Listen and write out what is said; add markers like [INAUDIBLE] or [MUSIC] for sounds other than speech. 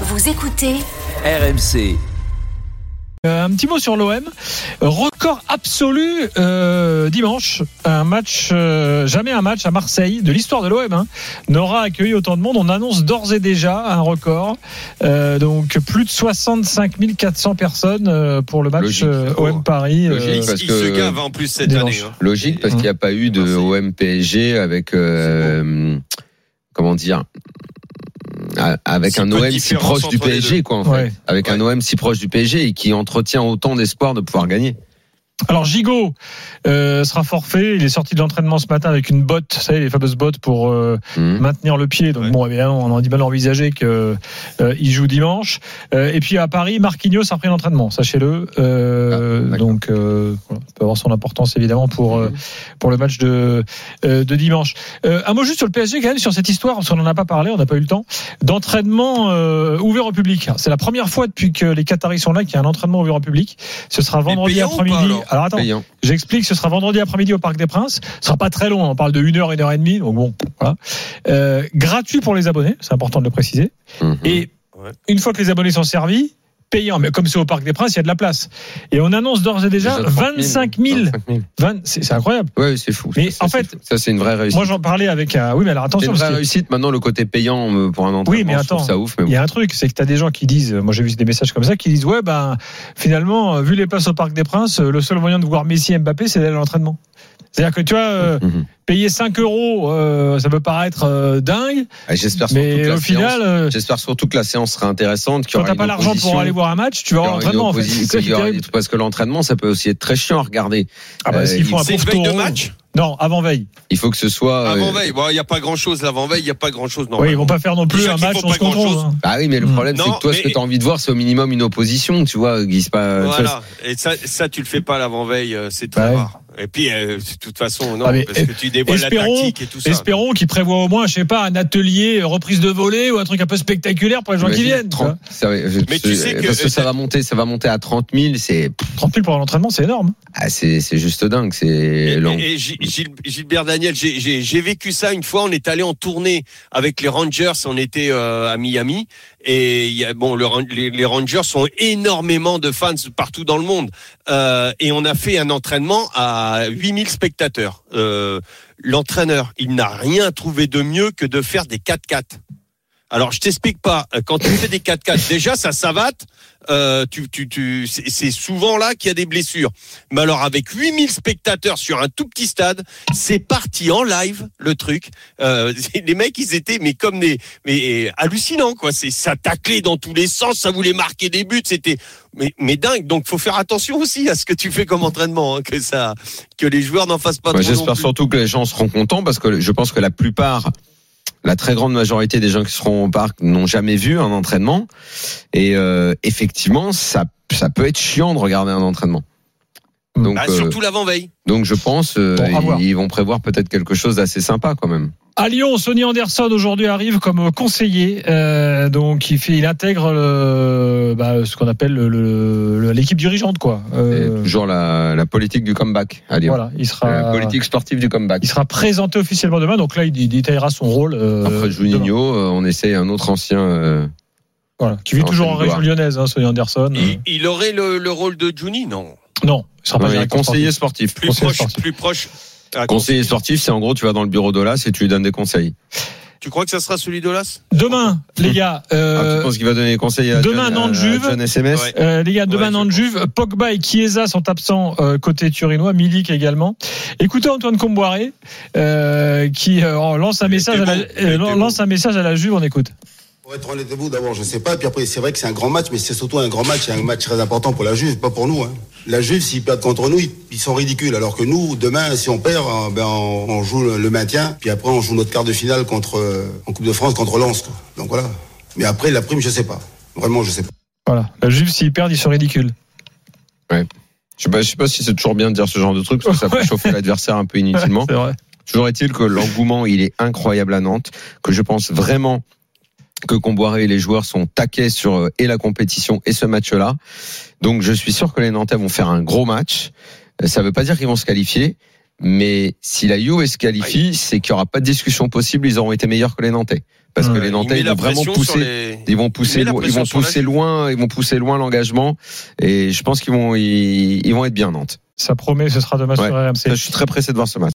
Vous écoutez RMC. Euh, un petit mot sur l'OM. Record absolu euh, dimanche. Un match, euh, jamais un match à Marseille de l'histoire de l'OM hein, n'aura accueilli autant de monde. On annonce d'ores et déjà un record. Euh, donc plus de 65 400 personnes euh, pour le match Logique. euh, OM Paris. euh, Logique. parce il que- se gave en plus cette dimanche. année. hein. Logique parce qu'il n'y a pas eu de. OM PSG avec euh, comment dire avec un OM si proche du PSG quoi en fait Ouais. avec un OM si proche du PSG et qui entretient autant d'espoir de pouvoir gagner. Alors Gigot euh, sera forfait. Il est sorti de l'entraînement ce matin avec une botte, vous savez les fameuses bottes pour euh, Mhm. maintenir le pied. Donc Ouais. bon, évidemment, on a du mal envisager que euh, joue dimanche. Euh, et puis à Paris, Marquinhos a repris l'entraînement, sachez-le. Euh, Ah, donc euh, voilà, peut avoir son importance évidemment pour euh, pour le match de euh, de dimanche. Euh, un mot juste sur le PSG quand même sur cette histoire parce qu'on n'en a pas parlé, on n'a pas eu le temps d'entraînement euh, ouvert au public. C'est la première fois depuis que les Qataris sont là qu'il y a un entraînement ouvert au public. Ce sera vendredi après-midi. Alors attends. J'explique, ce sera vendredi après-midi au Parc des Princes. Ce sera pas très long, on parle de 1 heure, 1 heure et demie, donc bon, voilà. Euh, gratuit pour les abonnés, c'est important de le préciser. Mhm. Et Ouais. une fois que les abonnés sont servis, Mais comme c'est au Parc des Princes, il y a de la place. Et on annonce d'ores et déjà, Déjà 30 000, 25 000. 25 000. 20 c'est c'est incroyable. Ouais, c'est fou. Mais Ça, en c'est fait, fou. ça c'est une vraie réussite. Moi, j'en parlais avec un. Oui, mais alors C'est attention, une parce vraie réussite. Maintenant, le côté payant euh, pour un entraînement, Oui, mais attends. ça ouf. Il y a un truc, c'est que tu as des gens qui disent, moi j'ai vu des messages comme ça, qui disent, ouais, ben, finalement, euh, vu les places au Parc des Princes, euh, le seul moyen de voir Messi et Mbappé, c'est d'aller à l'entraînement. C'est-à-dire que tu vois, euh. Mhm. payer 5 euros, euh, ça peut paraître euh, dingue, Ah, J'espère surtout que mais la au final, séance- euh, J'espère surtout que la séance sera intéressante. y quand t'as pas l'argent pour aller voir un match, tu vas une l'entraînement en fait. [LAUGHS] Parce que l'entraînement, ça peut aussi être très chiant à regarder. Ah bah, Euh, s'ils font un C'est pauvre veille de match Non, avant veille. Il faut que ce soit. euh, Avant veille. Bon, il n'y a pas grand chose l'avant veille, il n'y a pas grand chose. Oui, ils vont pas faire non plus Déjà un match on pas se hein. Ah oui, mais le Hmm. problème, c'est que toi, ce que tu as envie de voir, c'est au minimum une opposition, tu vois, c'est pas. vois, Voilà. Et ça, ça, tu le fais pas l'avant veille, c'est très Bah ouais. rare. Et puis, euh, de toute façon, non, Ah, parce que tu dévoiles la espérons- tactique et tout ça. Espérons qu'ils prévoient au moins, je sais pas, un atelier euh, reprise de volée ou un truc un peu spectaculaire pour les gens qui viennent. tu 30, vois. ça va- je- Mais tu sais que- parce que ça va monter, ça va monter à 30 000, c'est, 30 000 pour l'entraînement, c'est énorme. ah, c'est, c'est juste dingue, c'est Et, et Gilles- Gilbert Daniel, j'ai- vécu ça une fois. On est allé en tournée avec les Rangers. On était euh, à Miami et bon, les, Rangers ont énormément de fans partout dans le monde. Euh, et on a fait un entraînement à 8000 spectateurs. Euh, L'entraîneur, il n'a rien trouvé de mieux que de faire des 4x4. Alors, je t'explique pas. Quand tu fais des 4x4, déjà, ça savate. Euh, tu, tu, tu, c'est souvent là qu'il y a des blessures. Mais alors, avec 8000 spectateurs sur un tout petit stade, c'est parti en live, le truc. Euh, [LAUGHS] les mecs, ils étaient, mais comme des, mais hallucinants, quoi. C'est, ça taclait dans tous les sens, ça voulait marquer des buts, c'était, mais, mais dingue. Donc, faut faire attention aussi à ce que tu fais comme entraînement, hein, que ça, que les joueurs n'en fassent pas non j'espère surtout que les gens seront contents parce que je pense que la plupart, la très grande majorité des gens qui seront au parc n'ont jamais vu un entraînement. Et euh, effectivement, ça, ça peut être chiant de regarder un entraînement. Donc, Bah, euh, surtout l'avant-veille. donc je pense euh, Bon, à voir. ils, ils vont prévoir peut-être quelque chose d'assez sympa quand même. À Lyon, Sonny Anderson aujourd'hui arrive comme conseiller, euh, donc il, fait, il intègre le, bah, ce qu'on appelle le- le- l'équipe dirigeante, quoi. Euh, toujours la, la politique du comeback. Allez, voilà, il la sera, politique sportive du comeback. il sera présenté officiellement demain, donc là il, il détaillera son rôle. euh, Après. Juninho, euh, on essaye un autre ancien. euh, Voilà, qui vit toujours en région lyonnaise, hein, Sonny Anderson. Euh, Il, il aurait le, le rôle de Juni, non? Non, il sera pas directeur conseiller sportif. sportif. Plus Conseiller proche, sportif. plus proche. Ah, Conseiller sportif, c'est en gros, tu vas dans le bureau d'Olas et tu lui donnes des conseils. Tu crois que ça sera celui d'Olas? Demain, les gars, Ah, euh, tu penses qu'il va donner des conseils à demain, à John SMS Ouais. Euh, les gars, demain Ouais, je Nantes-Juve, Pogba et Chiesa sont absents euh, côté turinois, Milik également. Écoutez Antoine Comboiré euh, qui euh, lance un message à la, bon, euh, lance un message à la Juve, on écoute. Pour être honnête avec vous, d'abord, je sais pas. Puis après, c'est vrai que c'est un grand match, mais c'est surtout un grand match et un match très important pour la Juve, pas pour nous. Hein. La Juve, s'ils perdent contre nous, ils, sont ridicules. Alors que nous, demain, si on perd, euh, ben, on, on joue le, maintien. Puis après, on joue notre quart de finale contre, euh, en Coupe de France contre Lens. quoi. Donc voilà. Mais après, la prime, je sais pas. Vraiment, je sais pas. Voilà, la Juve s'ils perdent, ils sont ridicules. Je sais pas, je sais pas si c'est toujours bien de dire ce genre de truc parce que ça [LAUGHS] peut Ouais. chauffer l'adversaire un peu inutilement. C'est vrai. Toujours est-il que l'engouement, il est incroyable à Nantes, que je pense vraiment que Comboiré et les joueurs sont taqués sur euh, et la compétition et ce match-là. Donc je suis sûr que les Nantais vont faire un gros match. Euh, Ça veut pas dire qu'ils vont se qualifier, mais si la Juve se qualifie, c'est qu'il y aura pas de discussion possible, ils auront été meilleurs que les Nantais. parce que les Nantais ils vont vraiment pousser. les- Ils vont pousser, ils vont pousser loin, ils vont pousser loin l'engagement, et je pense qu'ils vont, ils, ils vont être bien Nantes. Ça promet, ce sera demain Ouais. sur RMC. Je suis très pressé de voir ce match.